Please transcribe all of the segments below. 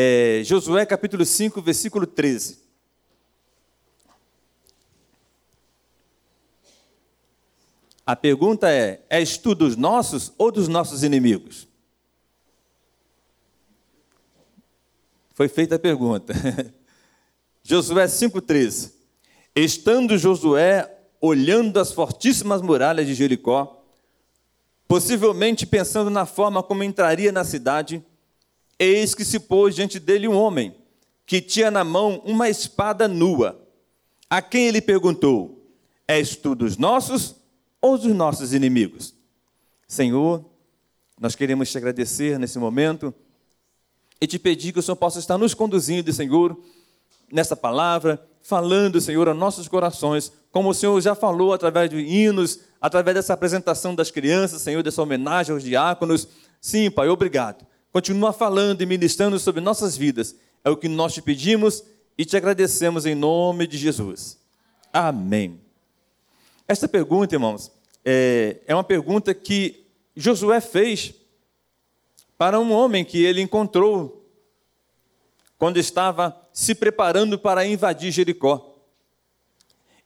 é, Josué capítulo 5, versículo 13. A pergunta é: és tu dos nossos ou dos nossos inimigos? Foi feita a pergunta. Josué 5,13. Estando Josué olhando as fortíssimas muralhas de Jericó, possivelmente pensando na forma como entraria na cidade, eis que se pôs diante dele um homem, que tinha na mão uma espada nua, a quem ele perguntou: És tu dos nossos ou dos nossos inimigos. Senhor, nós queremos te agradecer nesse momento e te pedir que o Senhor possa estar nos conduzindo, Senhor, nessa palavra, falando, Senhor, a nossos corações, como o Senhor já falou através de hinos, através dessa apresentação das crianças, Senhor, dessa homenagem aos diáconos. Sim, Pai, obrigado. Continua falando e ministrando sobre nossas vidas. É o que nós te pedimos e te agradecemos em nome de Jesus. Amém. Esta pergunta, irmãos, é, é uma pergunta que Josué fez para um homem que ele encontrou quando estava se preparando para invadir Jericó.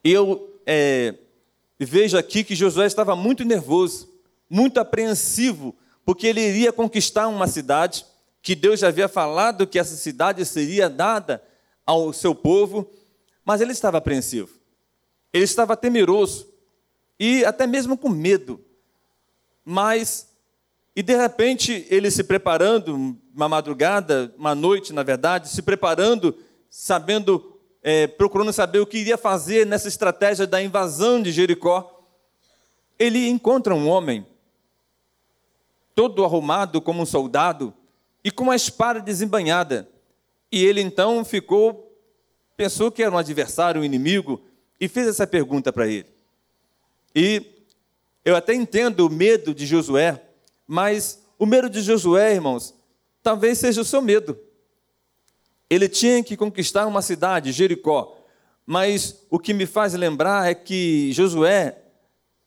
Eu é, vejo aqui que Josué estava muito nervoso, muito apreensivo, porque ele iria conquistar uma cidade que Deus já havia falado que essa cidade seria dada ao seu povo, mas ele estava apreensivo, ele estava temeroso, e até mesmo com medo. Mas, e de repente, ele se preparando, uma madrugada, uma noite, na verdade, se preparando, sabendo, é, procurando saber o que iria fazer nessa estratégia da invasão de Jericó, ele encontra um homem, todo arrumado como um soldado, e com uma espada desembanhada. E ele então ficou, pensou que era um adversário, um inimigo, e fez essa pergunta para ele. E eu até entendo o medo de Josué, mas o medo de Josué, irmãos, talvez seja o seu medo. Ele tinha que conquistar uma cidade, Jericó, mas o que me faz lembrar é que Josué,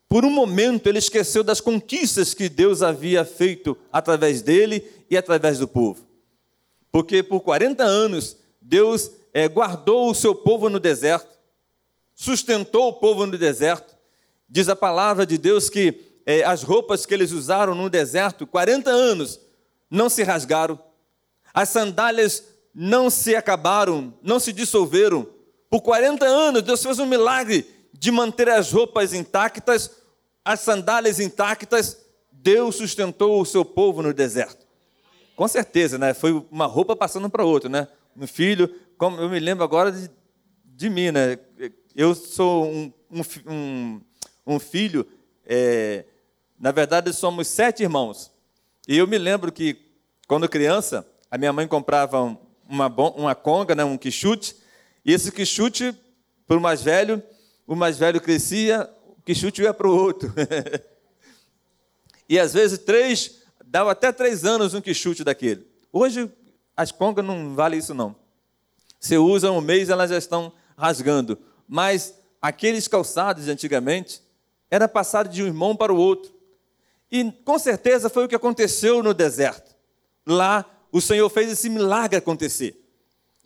por um momento, ele esqueceu das conquistas que Deus havia feito através dele e através do povo. Porque por 40 anos, Deus é, guardou o seu povo no deserto, sustentou o povo no deserto, Diz a palavra de Deus que é, as roupas que eles usaram no deserto, 40 anos, não se rasgaram, as sandálias não se acabaram, não se dissolveram. Por 40 anos, Deus fez um milagre de manter as roupas intactas, as sandálias intactas. Deus sustentou o seu povo no deserto. Com certeza, né? Foi uma roupa passando para outra, né? Um filho, como eu me lembro agora de, de mim, né? Eu sou um, um, um filho. É, na verdade, somos sete irmãos. E eu me lembro que, quando criança, a minha mãe comprava uma, uma conga, né, um quichute, e esse quichute, para o mais velho, o mais velho crescia, o quichute ia para o outro. e às vezes três, dava até três anos um quichute daquele. Hoje, as congas não valem isso não. Você usa um mês, elas já estão rasgando. Mas aqueles calçados de antigamente, era passado de um irmão para o outro. E com certeza foi o que aconteceu no deserto. Lá o Senhor fez esse milagre acontecer.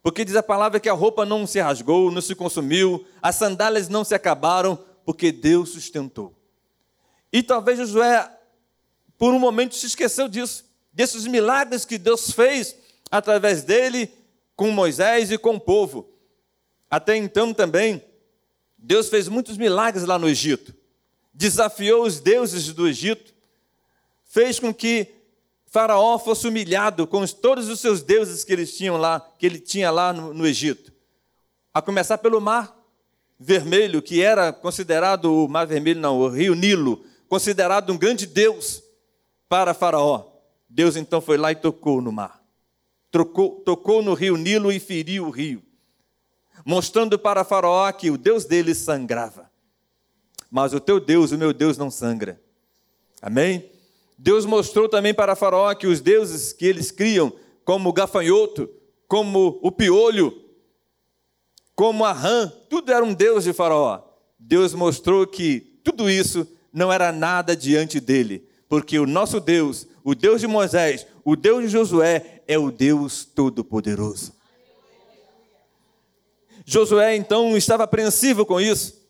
Porque diz a palavra que a roupa não se rasgou, não se consumiu, as sandálias não se acabaram, porque Deus sustentou. E talvez Josué, por um momento, se esqueceu disso, desses milagres que Deus fez através dele, com Moisés e com o povo. Até então também, Deus fez muitos milagres lá no Egito desafiou os deuses do Egito, fez com que Faraó fosse humilhado com todos os seus deuses que eles tinham lá, que ele tinha lá no, no Egito. A começar pelo mar vermelho, que era considerado o mar vermelho, não, o rio Nilo, considerado um grande deus para Faraó. Deus então foi lá e tocou no mar. Trocou, tocou no rio Nilo e feriu o rio, mostrando para Faraó que o Deus dele sangrava mas o teu Deus, o meu Deus, não sangra. Amém? Deus mostrou também para Faraó que os deuses que eles criam, como o gafanhoto, como o piolho, como a rã, tudo era um Deus de Faraó. Deus mostrou que tudo isso não era nada diante dele, porque o nosso Deus, o Deus de Moisés, o Deus de Josué, é o Deus Todo-Poderoso. Josué então estava apreensivo com isso,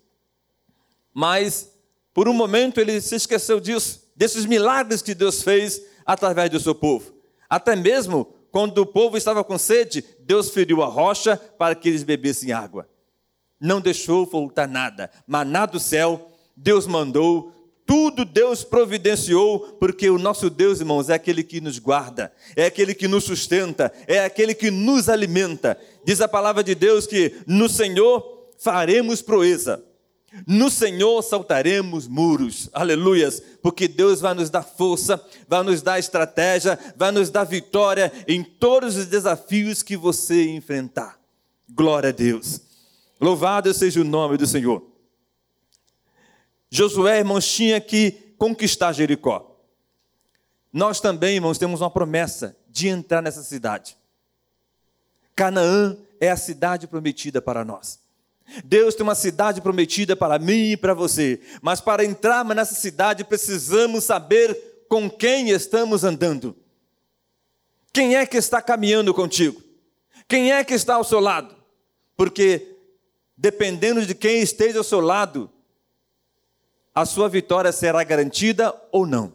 mas por um momento ele se esqueceu disso, desses milagres que Deus fez através do seu povo. Até mesmo quando o povo estava com sede, Deus feriu a rocha para que eles bebessem água. Não deixou voltar nada, maná do céu, Deus mandou, tudo Deus providenciou, porque o nosso Deus, irmãos, é aquele que nos guarda, é aquele que nos sustenta, é aquele que nos alimenta. Diz a palavra de Deus que no Senhor faremos proeza. No Senhor saltaremos muros, aleluias, porque Deus vai nos dar força, vai nos dar estratégia, vai nos dar vitória em todos os desafios que você enfrentar. Glória a Deus. Louvado seja o nome do Senhor. Josué, irmãos, tinha que conquistar Jericó. Nós também, irmãos, temos uma promessa de entrar nessa cidade. Canaã é a cidade prometida para nós. Deus tem uma cidade prometida para mim e para você, mas para entrarmos nessa cidade precisamos saber com quem estamos andando. Quem é que está caminhando contigo? Quem é que está ao seu lado? Porque dependendo de quem esteja ao seu lado, a sua vitória será garantida ou não.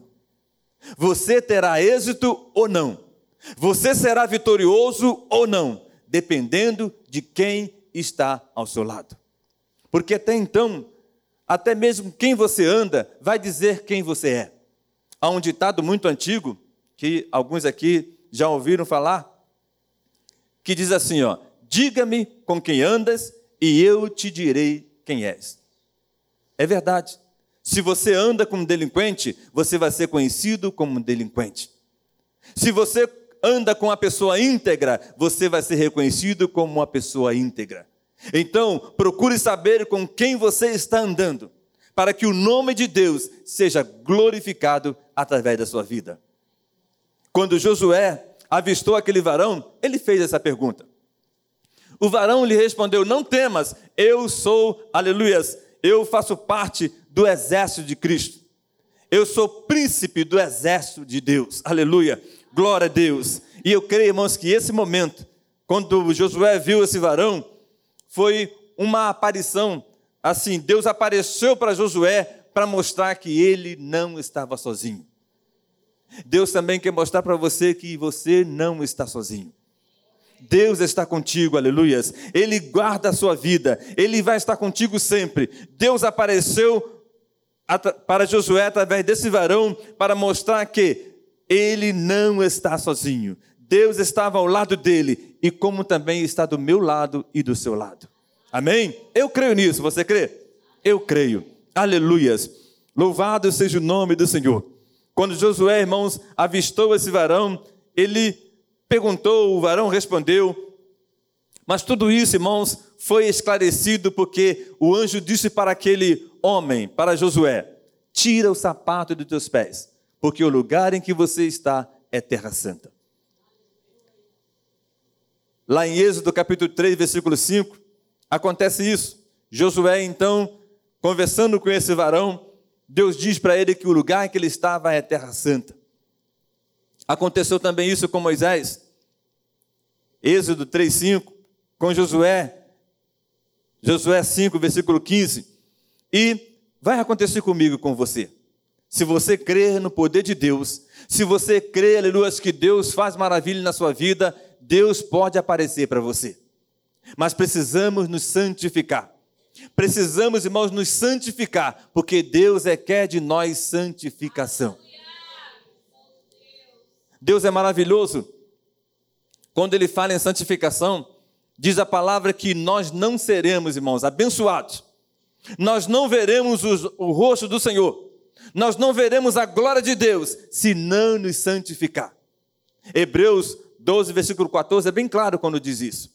Você terá êxito ou não. Você será vitorioso ou não, dependendo de quem está ao seu lado. Porque até então, até mesmo quem você anda vai dizer quem você é. Há um ditado muito antigo, que alguns aqui já ouviram falar, que diz assim: ó, diga-me com quem andas e eu te direi quem és. É verdade. Se você anda como delinquente, você vai ser conhecido como delinquente. Se você anda com a pessoa íntegra, você vai ser reconhecido como uma pessoa íntegra. Então, procure saber com quem você está andando, para que o nome de Deus seja glorificado através da sua vida. Quando Josué avistou aquele varão, ele fez essa pergunta. O varão lhe respondeu: Não temas, eu sou, aleluias, eu faço parte do exército de Cristo. Eu sou príncipe do exército de Deus. Aleluia. Glória a Deus. E eu creio, irmãos, que esse momento, quando Josué viu esse varão, foi uma aparição. Assim, Deus apareceu para Josué para mostrar que ele não estava sozinho. Deus também quer mostrar para você que você não está sozinho. Deus está contigo, aleluias. Ele guarda a sua vida, ele vai estar contigo sempre. Deus apareceu para Josué através desse varão para mostrar que ele não está sozinho. Deus estava ao lado dele e como também está do meu lado e do seu lado. Amém? Eu creio nisso, você crê? Eu creio. Aleluias. Louvado seja o nome do Senhor. Quando Josué, irmãos, avistou esse varão, ele perguntou, o varão respondeu. Mas tudo isso, irmãos, foi esclarecido porque o anjo disse para aquele homem, para Josué: Tira o sapato dos teus pés, porque o lugar em que você está é terra santa. Lá em Êxodo capítulo 3, versículo 5, acontece isso. Josué, então, conversando com esse varão, Deus diz para ele que o lugar em que ele estava é terra santa. Aconteceu também isso com Moisés. Êxodo 5, com Josué. Josué 5, versículo 15. E vai acontecer comigo com você. Se você crer no poder de Deus, se você crê, aleluia, que Deus faz maravilha na sua vida, Deus pode aparecer para você. Mas precisamos nos santificar. Precisamos, irmãos, nos santificar, porque Deus é quer de nós santificação. Deus é maravilhoso. Quando ele fala em santificação, diz a palavra que nós não seremos, irmãos, abençoados nós não veremos o rosto do Senhor, nós não veremos a glória de Deus se não nos santificar. Hebreus 12, versículo 14 é bem claro quando diz isso.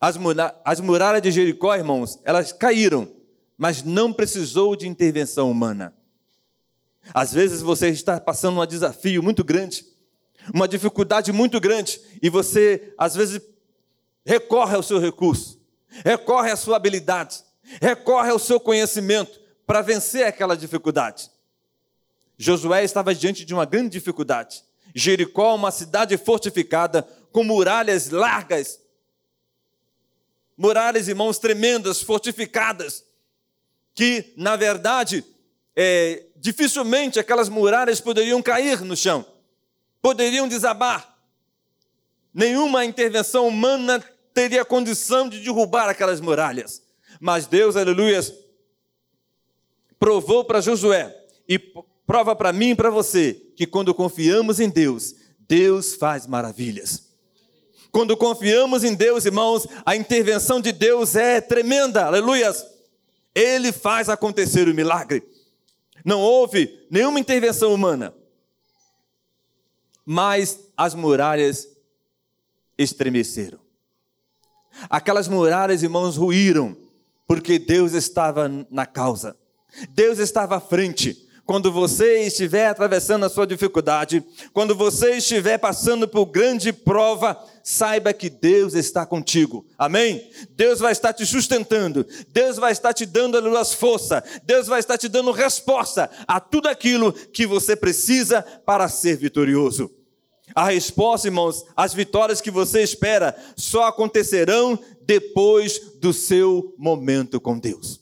As, as muralhas de Jericó, irmãos, elas caíram, mas não precisou de intervenção humana. Às vezes você está passando um desafio muito grande, uma dificuldade muito grande, e você, às vezes, recorre ao seu recurso, recorre à sua habilidade, recorre ao seu conhecimento para vencer aquela dificuldade. Josué estava diante de uma grande dificuldade. Jericó, uma cidade fortificada, com muralhas largas, muralhas, irmãos, tremendas, fortificadas, que, na verdade, é, dificilmente aquelas muralhas poderiam cair no chão, poderiam desabar. Nenhuma intervenção humana teria condição de derrubar aquelas muralhas. Mas Deus, aleluia, provou para Josué e prova para mim e para você que quando confiamos em Deus, Deus faz maravilhas. Quando confiamos em Deus, irmãos, a intervenção de Deus é tremenda, aleluias. Ele faz acontecer o milagre. Não houve nenhuma intervenção humana, mas as muralhas estremeceram. Aquelas muralhas, irmãos, ruíram, porque Deus estava na causa, Deus estava à frente. Quando você estiver atravessando a sua dificuldade, quando você estiver passando por grande prova, saiba que Deus está contigo. Amém? Deus vai estar te sustentando. Deus vai estar te dando as forças. Deus vai estar te dando resposta a tudo aquilo que você precisa para ser vitorioso. A resposta, irmãos, as vitórias que você espera só acontecerão depois do seu momento com Deus.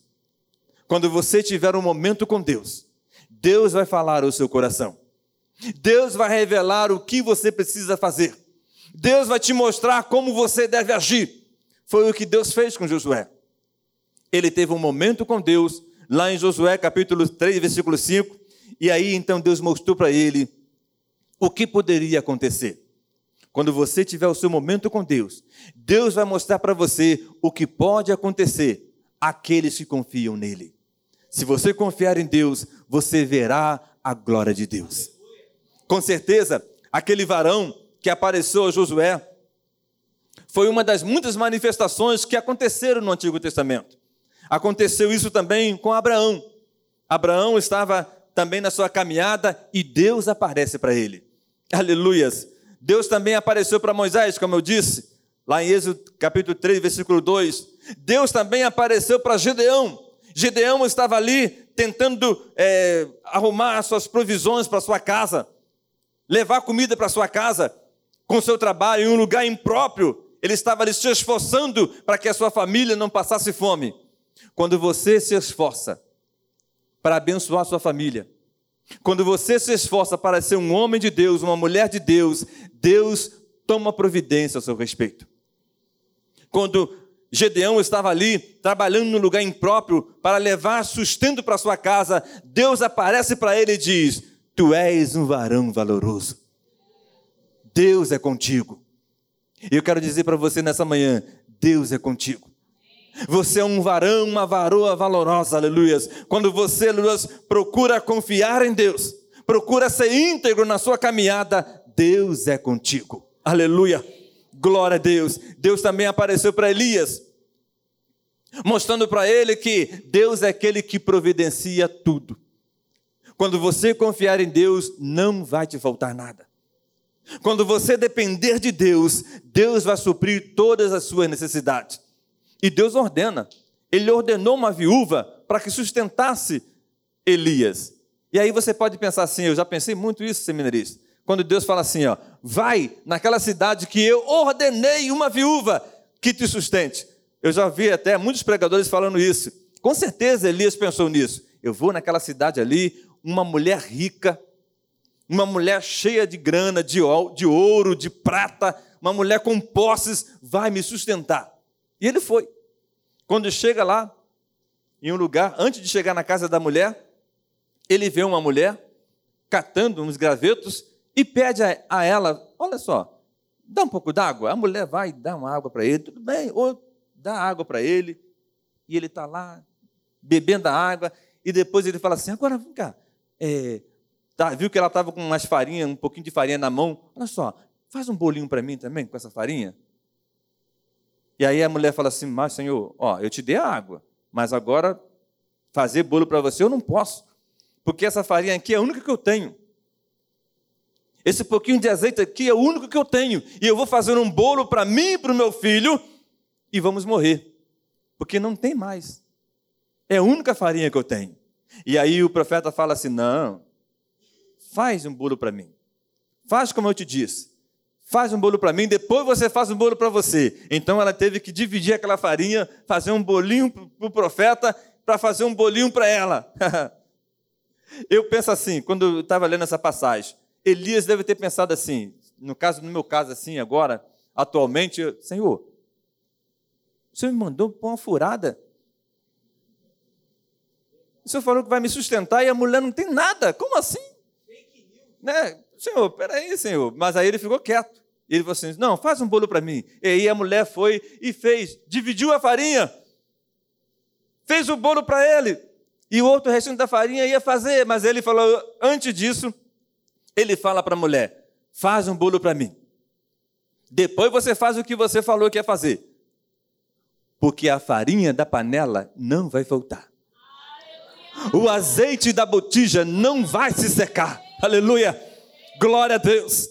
Quando você tiver um momento com Deus, Deus vai falar ao seu coração. Deus vai revelar o que você precisa fazer. Deus vai te mostrar como você deve agir. Foi o que Deus fez com Josué. Ele teve um momento com Deus, lá em Josué capítulo 3, versículo 5, e aí então Deus mostrou para ele o que poderia acontecer. Quando você tiver o seu momento com Deus, Deus vai mostrar para você o que pode acontecer àqueles que confiam nele. Se você confiar em Deus, você verá a glória de Deus. Com certeza, aquele varão que apareceu a Josué foi uma das muitas manifestações que aconteceram no Antigo Testamento. Aconteceu isso também com Abraão. Abraão estava também na sua caminhada e Deus aparece para ele. Aleluias. Deus também apareceu para Moisés, como eu disse, lá em Êxodo capítulo 3, versículo 2. Deus também apareceu para Gedeão. Gedeão estava ali tentando é, arrumar as suas provisões para sua casa, levar comida para sua casa, com seu trabalho em um lugar impróprio. Ele estava ali se esforçando para que a sua família não passasse fome. Quando você se esforça para abençoar a sua família, quando você se esforça para ser um homem de Deus, uma mulher de Deus, Deus toma providência a seu respeito. Quando Gedeão estava ali trabalhando no lugar impróprio para levar sustento para sua casa, Deus aparece para ele e diz: Tu és um varão valoroso. Deus é contigo. E eu quero dizer para você nessa manhã: Deus é contigo. Você é um varão, uma varoa valorosa, aleluias. Quando você, aleluias, procura confiar em Deus, procura ser íntegro na sua caminhada, Deus é contigo. Aleluia. Glória a Deus. Deus também apareceu para Elias, mostrando para ele que Deus é aquele que providencia tudo. Quando você confiar em Deus, não vai te faltar nada. Quando você depender de Deus, Deus vai suprir todas as suas necessidades. E Deus ordena. Ele ordenou uma viúva para que sustentasse Elias. E aí você pode pensar assim, eu já pensei muito isso, seminarista. Quando Deus fala assim, ó, vai naquela cidade que eu ordenei uma viúva que te sustente. Eu já vi até muitos pregadores falando isso. Com certeza Elias pensou nisso. Eu vou naquela cidade ali, uma mulher rica, uma mulher cheia de grana, de ouro, de prata, uma mulher com posses, vai me sustentar. E ele foi. Quando chega lá, em um lugar, antes de chegar na casa da mulher, ele vê uma mulher catando uns gravetos e pede a, ela: Olha só, dá um pouco d'água. A mulher vai dar uma água para ele, tudo bem, ou dá água para ele, e ele está lá bebendo a água, e depois ele fala assim: Agora vem cá, é, tá, viu que ela estava com umas farinhas, um pouquinho de farinha na mão, olha só, faz um bolinho para mim também com essa farinha. E aí a mulher fala assim: Mas, Senhor, ó, eu te dei a água, mas agora fazer bolo para você eu não posso, porque essa farinha aqui é a única que eu tenho. Esse pouquinho de azeite aqui é o único que eu tenho. E eu vou fazer um bolo para mim e para o meu filho e vamos morrer. Porque não tem mais. É a única farinha que eu tenho. E aí o profeta fala assim: não, faz um bolo para mim. faz como eu te disse. Faz um bolo para mim, depois você faz um bolo para você. Então ela teve que dividir aquela farinha, fazer um bolinho para o profeta, para fazer um bolinho para ela. eu penso assim, quando eu estava lendo essa passagem, Elias deve ter pensado assim, no caso, no meu caso assim agora, atualmente, Senhor, o Senhor me mandou pôr uma furada. O Senhor falou que vai me sustentar e a mulher não tem nada. Como assim? Né? Senhor, peraí, Senhor. Mas aí ele ficou quieto. Ele falou assim: Não, faz um bolo para mim. E aí a mulher foi e fez, dividiu a farinha, fez o bolo para ele. E o outro restante da farinha ia fazer, mas ele falou: Antes disso, ele fala para a mulher: Faz um bolo para mim. Depois você faz o que você falou que ia fazer. Porque a farinha da panela não vai voltar. O azeite da botija não vai se secar. Aleluia. Glória a Deus.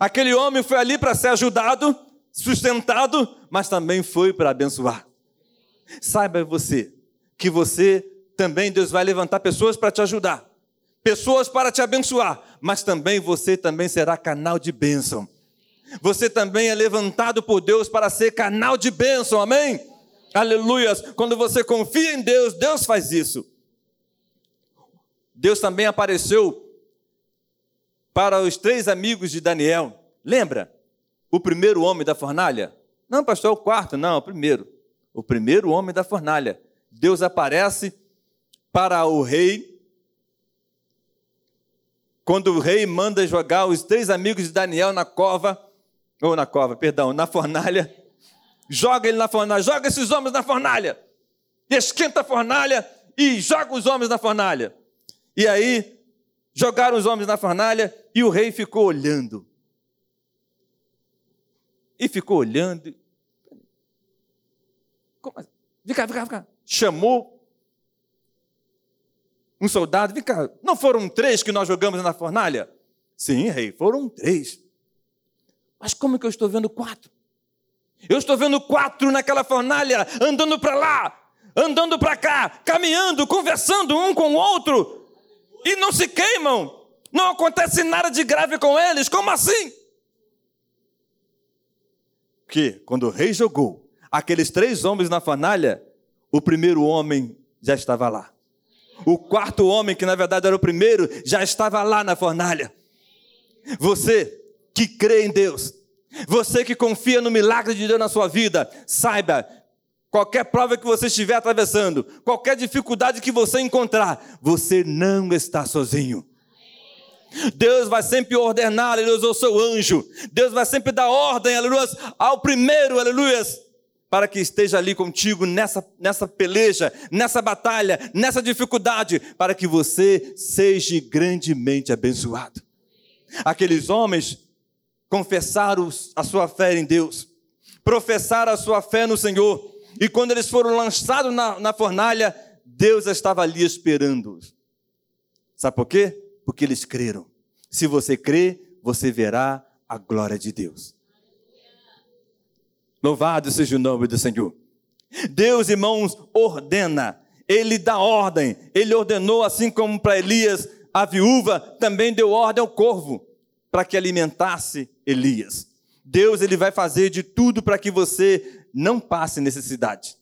Aquele homem foi ali para ser ajudado, sustentado, mas também foi para abençoar. Saiba você que você também Deus vai levantar pessoas para te ajudar, pessoas para te abençoar, mas também você também será canal de bênção. Você também é levantado por Deus para ser canal de bênção, amém? Aleluias. Quando você confia em Deus, Deus faz isso. Deus também apareceu para os três amigos de Daniel. Lembra? O primeiro homem da fornalha? Não, pastor, é o quarto, não, é o primeiro. O primeiro homem da fornalha. Deus aparece para o rei. Quando o rei manda jogar os três amigos de Daniel na cova, ou na cova, perdão, na fornalha, joga ele na fornalha, joga esses homens na fornalha, esquenta a fornalha e joga os homens na fornalha. E aí jogaram os homens na fornalha e o rei ficou olhando. E ficou olhando. Como assim? Vem cá, vem cá, vem cá. Chamou um soldado, vem cá. Não foram três que nós jogamos na fornalha? Sim, rei, foram três. Mas como que eu estou vendo quatro? Eu estou vendo quatro naquela fornalha, andando para lá, andando para cá, caminhando, conversando um com o outro e não se queimam. Não acontece nada de grave com eles. Como assim? Que quando o rei jogou aqueles três homens na fornalha, o primeiro homem já estava lá. O quarto homem, que na verdade era o primeiro, já estava lá na fornalha. Você que crê em Deus, você que confia no milagre de Deus na sua vida, saiba qualquer prova que você estiver atravessando, qualquer dificuldade que você encontrar, você não está sozinho. Deus vai sempre ordenar, aleluia, ao seu anjo. Deus vai sempre dar ordem, aleluia, ao primeiro, aleluia, para que esteja ali contigo nessa, nessa peleja, nessa batalha, nessa dificuldade, para que você seja grandemente abençoado. Aqueles homens confessaram a sua fé em Deus, professaram a sua fé no Senhor, e quando eles foram lançados na, na fornalha, Deus estava ali esperando-os. Sabe por quê? Porque eles creram. Se você crê, você verá a glória de Deus. Louvado seja o nome do Senhor. Deus, irmãos, ordena, Ele dá ordem, Ele ordenou, assim como para Elias, a viúva, também deu ordem ao corvo, para que alimentasse Elias. Deus, Ele vai fazer de tudo para que você não passe necessidade,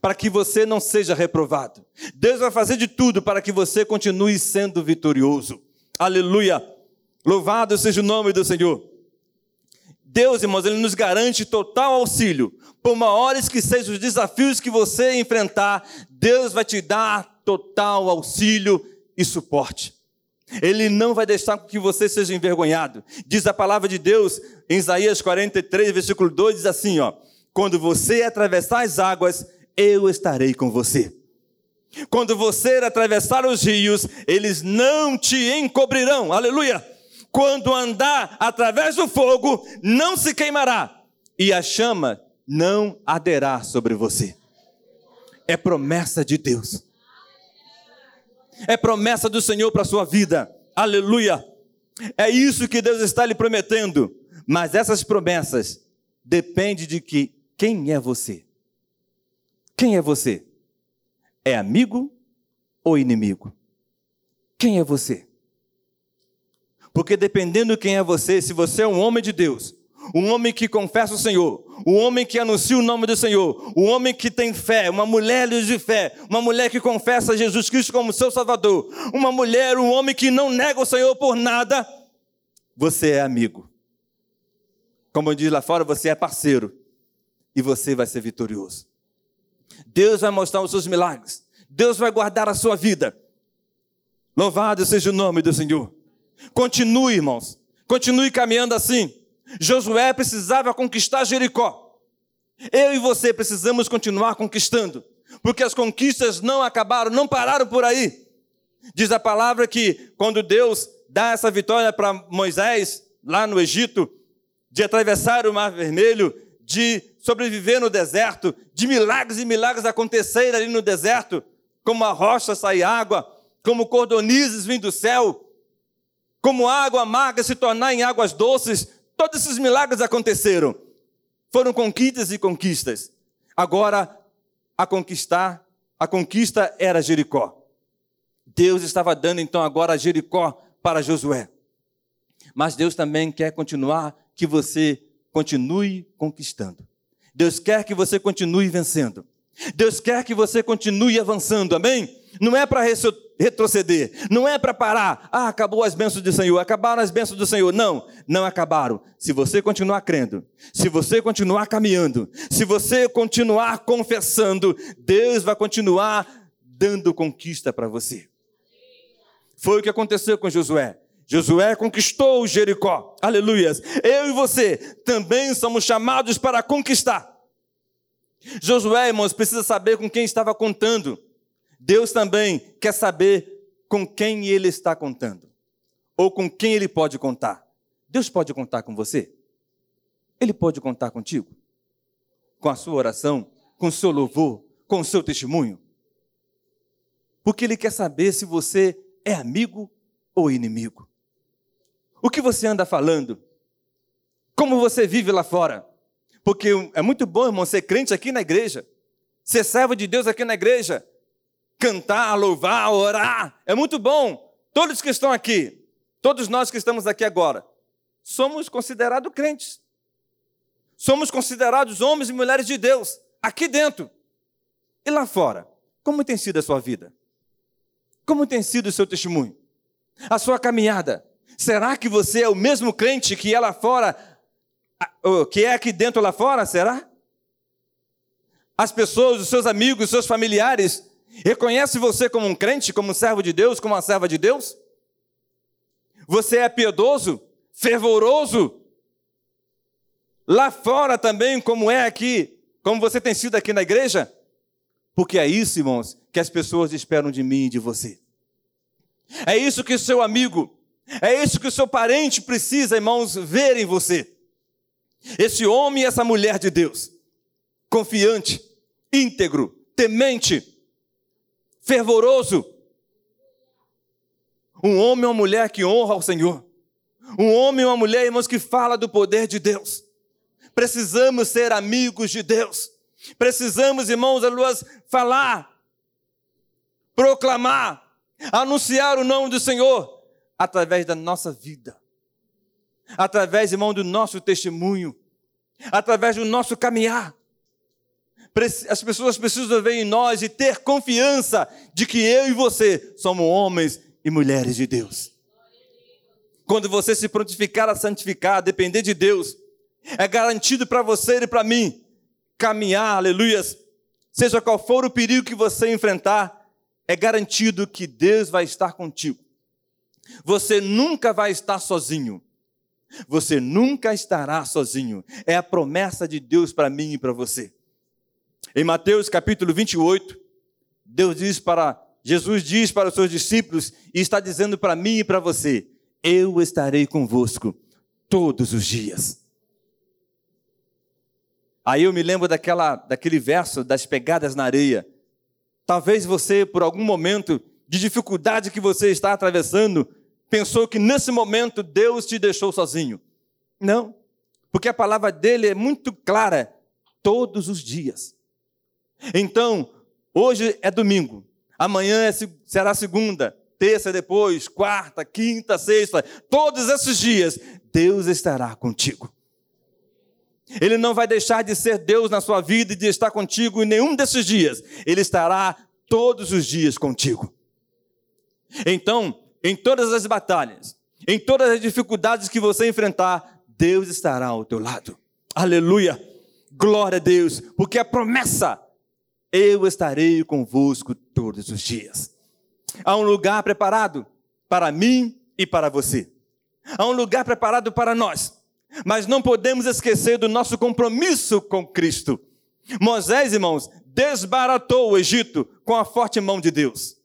para que você não seja reprovado. Deus vai fazer de tudo para que você continue sendo vitorioso. Aleluia! Louvado seja o nome do Senhor. Deus, irmãos, Ele nos garante total auxílio. Por maiores que sejam os desafios que você enfrentar, Deus vai te dar total auxílio e suporte. Ele não vai deixar que você seja envergonhado. Diz a palavra de Deus em Isaías 43, versículo 2, diz assim, ó: quando você atravessar as águas, eu estarei com você. Quando você atravessar os rios, eles não te encobrirão. Aleluia! Quando andar através do fogo, não se queimará, e a chama não arderá sobre você. É promessa de Deus. É promessa do Senhor para a sua vida. Aleluia! É isso que Deus está lhe prometendo. Mas essas promessas dependem de que quem é você? Quem é você? É amigo ou inimigo? Quem é você? Porque dependendo quem é você, se você é um homem de Deus, um homem que confessa o Senhor, um homem que anuncia o nome do Senhor, um homem que tem fé, uma mulher de fé, uma mulher que confessa Jesus Cristo como seu Salvador, uma mulher, um homem que não nega o Senhor por nada, você é amigo. Como diz lá fora, você é parceiro e você vai ser vitorioso. Deus vai mostrar os seus milagres, Deus vai guardar a sua vida. Louvado seja o nome do Senhor. Continue, irmãos, continue caminhando assim. Josué precisava conquistar Jericó. Eu e você precisamos continuar conquistando, porque as conquistas não acabaram, não pararam por aí. Diz a palavra que quando Deus dá essa vitória para Moisés, lá no Egito, de atravessar o Mar Vermelho, de sobreviver no deserto, de milagres e milagres acontecerem ali no deserto, como a rocha sair água, como cordonizes vindo do céu, como água amarga se tornar em águas doces, Todos esses milagres aconteceram. Foram conquistas e conquistas. Agora, a conquistar, a conquista era Jericó. Deus estava dando então agora Jericó para Josué. Mas Deus também quer continuar que você continue conquistando. Deus quer que você continue vencendo. Deus quer que você continue avançando, amém? Não é para retroceder, não é para parar. Ah, acabou as bênçãos do Senhor, acabaram as bênçãos do Senhor. Não, não acabaram. Se você continuar crendo, se você continuar caminhando, se você continuar confessando, Deus vai continuar dando conquista para você. Foi o que aconteceu com Josué. Josué conquistou Jericó. Aleluias. Eu e você também somos chamados para conquistar. Josué, irmãos, precisa saber com quem estava contando. Deus também quer saber com quem ele está contando, ou com quem ele pode contar. Deus pode contar com você? Ele pode contar contigo? Com a sua oração, com o seu louvor, com o seu testemunho? Porque ele quer saber se você é amigo ou inimigo. O que você anda falando? Como você vive lá fora? Porque é muito bom, irmão, ser crente aqui na igreja, ser servo de Deus aqui na igreja, cantar, louvar, orar. É muito bom. Todos que estão aqui, todos nós que estamos aqui agora, somos considerados crentes. Somos considerados homens e mulheres de Deus, aqui dentro. E lá fora, como tem sido a sua vida? Como tem sido o seu testemunho? A sua caminhada? Será que você é o mesmo crente que é lá fora, que é aqui dentro lá fora? Será? As pessoas, os seus amigos, os seus familiares Reconhece você como um crente, como um servo de Deus, como uma serva de Deus? Você é piedoso, fervoroso? Lá fora também, como é aqui, como você tem sido aqui na igreja? Porque é isso, irmãos, que as pessoas esperam de mim e de você. É isso que o seu amigo, é isso que o seu parente precisa, irmãos, ver em você. Esse homem e essa mulher de Deus, confiante, íntegro, temente, fervoroso. Um homem ou uma mulher que honra ao Senhor. Um homem ou uma mulher, irmãos, que fala do poder de Deus. Precisamos ser amigos de Deus. Precisamos, irmãos, luas falar, proclamar, anunciar o nome do Senhor através da nossa vida. Através, irmão, do nosso testemunho. Através do nosso caminhar as pessoas precisam ver em nós e ter confiança de que eu e você somos homens e mulheres de Deus. Quando você se prontificar a santificar, depender de Deus, é garantido para você e para mim caminhar, aleluias, seja qual for o perigo que você enfrentar, é garantido que Deus vai estar contigo. Você nunca vai estar sozinho. Você nunca estará sozinho. É a promessa de Deus para mim e para você. Em Mateus capítulo 28, Deus diz para Jesus diz para os seus discípulos e está dizendo para mim e para você: Eu estarei convosco todos os dias. Aí eu me lembro daquela, daquele verso das pegadas na areia. Talvez você, por algum momento de dificuldade que você está atravessando, pensou que nesse momento Deus te deixou sozinho. Não, porque a palavra dele é muito clara: todos os dias. Então, hoje é domingo, amanhã é, será segunda, terça depois, quarta, quinta, sexta, todos esses dias, Deus estará contigo. Ele não vai deixar de ser Deus na sua vida e de estar contigo em nenhum desses dias. Ele estará todos os dias contigo. Então, em todas as batalhas, em todas as dificuldades que você enfrentar, Deus estará ao teu lado. Aleluia! Glória a Deus, porque a promessa, eu estarei convosco todos os dias. Há um lugar preparado para mim e para você. Há um lugar preparado para nós. Mas não podemos esquecer do nosso compromisso com Cristo. Moisés, irmãos, desbaratou o Egito com a forte mão de Deus.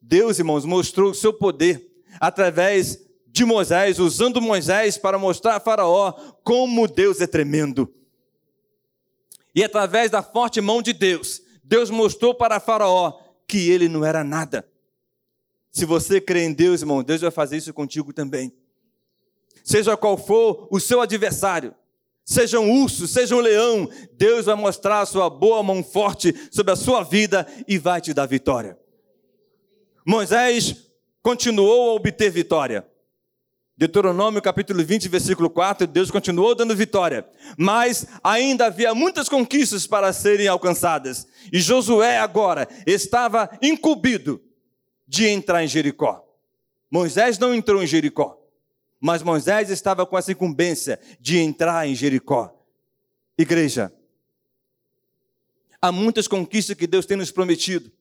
Deus, irmãos, mostrou o seu poder através de Moisés, usando Moisés para mostrar a Faraó como Deus é tremendo. E através da forte mão de Deus, Deus mostrou para Faraó que ele não era nada. Se você crê em Deus, irmão, Deus vai fazer isso contigo também seja qual for o seu adversário, seja um urso, seja um leão, Deus vai mostrar a sua boa mão forte sobre a sua vida e vai te dar vitória. Moisés continuou a obter vitória. Deuteronômio capítulo 20, versículo 4, Deus continuou dando vitória, mas ainda havia muitas conquistas para serem alcançadas. E Josué agora estava incumbido de entrar em Jericó. Moisés não entrou em Jericó. Mas Moisés estava com essa incumbência de entrar em Jericó. Igreja, há muitas conquistas que Deus tem nos prometido.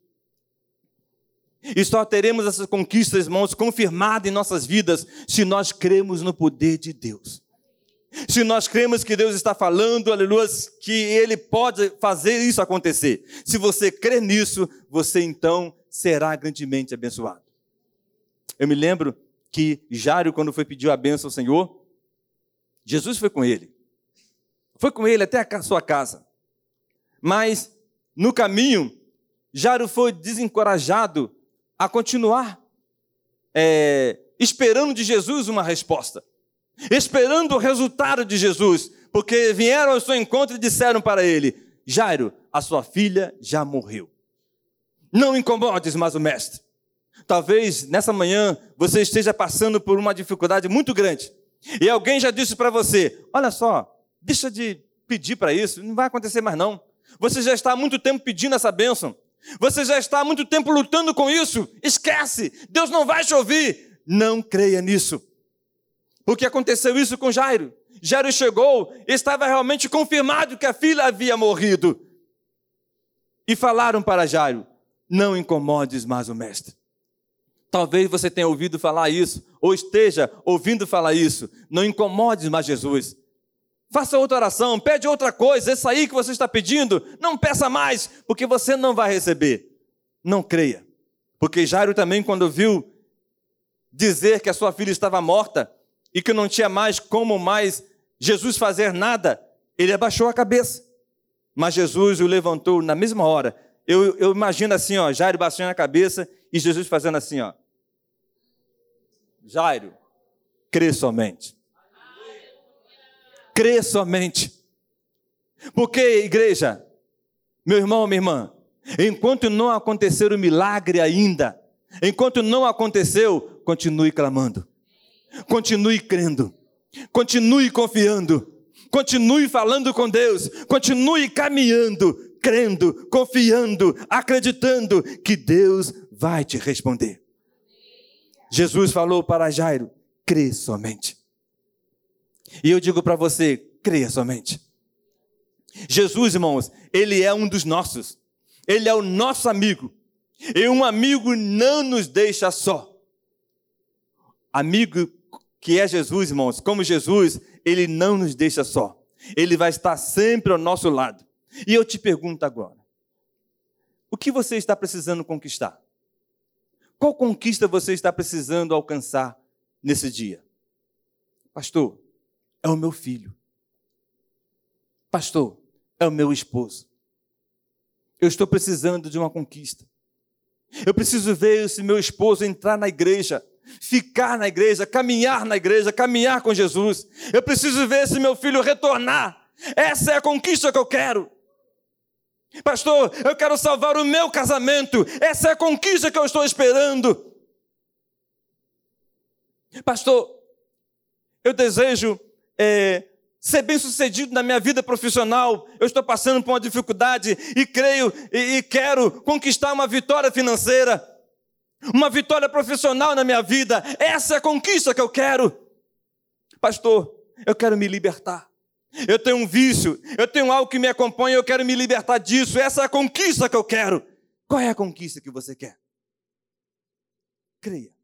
E só teremos essas conquistas, irmãos, confirmadas em nossas vidas se nós cremos no poder de Deus. Se nós cremos que Deus está falando, aleluia, que Ele pode fazer isso acontecer. Se você crê nisso, você então será grandemente abençoado. Eu me lembro que Jário, quando foi pedir a bênção ao Senhor, Jesus foi com ele. Foi com ele até a sua casa. Mas, no caminho, Jário foi desencorajado a continuar é, esperando de Jesus uma resposta, esperando o resultado de Jesus, porque vieram ao seu encontro e disseram para ele: Jairo, a sua filha já morreu. Não incomodes mais o mestre. Talvez nessa manhã você esteja passando por uma dificuldade muito grande. E alguém já disse para você: olha só, deixa de pedir para isso, não vai acontecer mais não. Você já está há muito tempo pedindo essa bênção. Você já está há muito tempo lutando com isso. Esquece, Deus não vai te ouvir. Não creia nisso. Porque aconteceu isso com Jairo. Jairo chegou, estava realmente confirmado que a filha havia morrido. E falaram para Jairo: Não incomodes mais o mestre. Talvez você tenha ouvido falar isso, ou esteja ouvindo falar isso. Não incomode mais Jesus. Faça outra oração, pede outra coisa. Essa aí que você está pedindo, não peça mais, porque você não vai receber. Não creia. Porque Jairo também, quando viu dizer que a sua filha estava morta e que não tinha mais como mais Jesus fazer nada, ele abaixou a cabeça. Mas Jesus o levantou na mesma hora. Eu, eu imagino assim, ó, Jairo baixando a cabeça e Jesus fazendo assim, ó. Jairo, crê somente. Crê somente. Porque, igreja, meu irmão, minha irmã, enquanto não acontecer o milagre ainda, enquanto não aconteceu, continue clamando, continue crendo, continue confiando, continue falando com Deus, continue caminhando, crendo, confiando, acreditando que Deus vai te responder. Jesus falou para Jairo: crê somente. E eu digo para você: creia somente. Jesus, irmãos, ele é um dos nossos. Ele é o nosso amigo. E um amigo não nos deixa só. Amigo que é Jesus, irmãos, como Jesus, ele não nos deixa só. Ele vai estar sempre ao nosso lado. E eu te pergunto agora: o que você está precisando conquistar? Qual conquista você está precisando alcançar nesse dia? Pastor, é o meu filho. Pastor, é o meu esposo. Eu estou precisando de uma conquista. Eu preciso ver esse meu esposo entrar na igreja, ficar na igreja, caminhar na igreja, caminhar com Jesus. Eu preciso ver esse meu filho retornar. Essa é a conquista que eu quero. Pastor, eu quero salvar o meu casamento. Essa é a conquista que eu estou esperando. Pastor, eu desejo é, ser bem sucedido na minha vida profissional. Eu estou passando por uma dificuldade e creio e, e quero conquistar uma vitória financeira, uma vitória profissional na minha vida. Essa é a conquista que eu quero. Pastor, eu quero me libertar. Eu tenho um vício, eu tenho algo que me acompanha, eu quero me libertar disso. Essa é a conquista que eu quero. Qual é a conquista que você quer? Creia.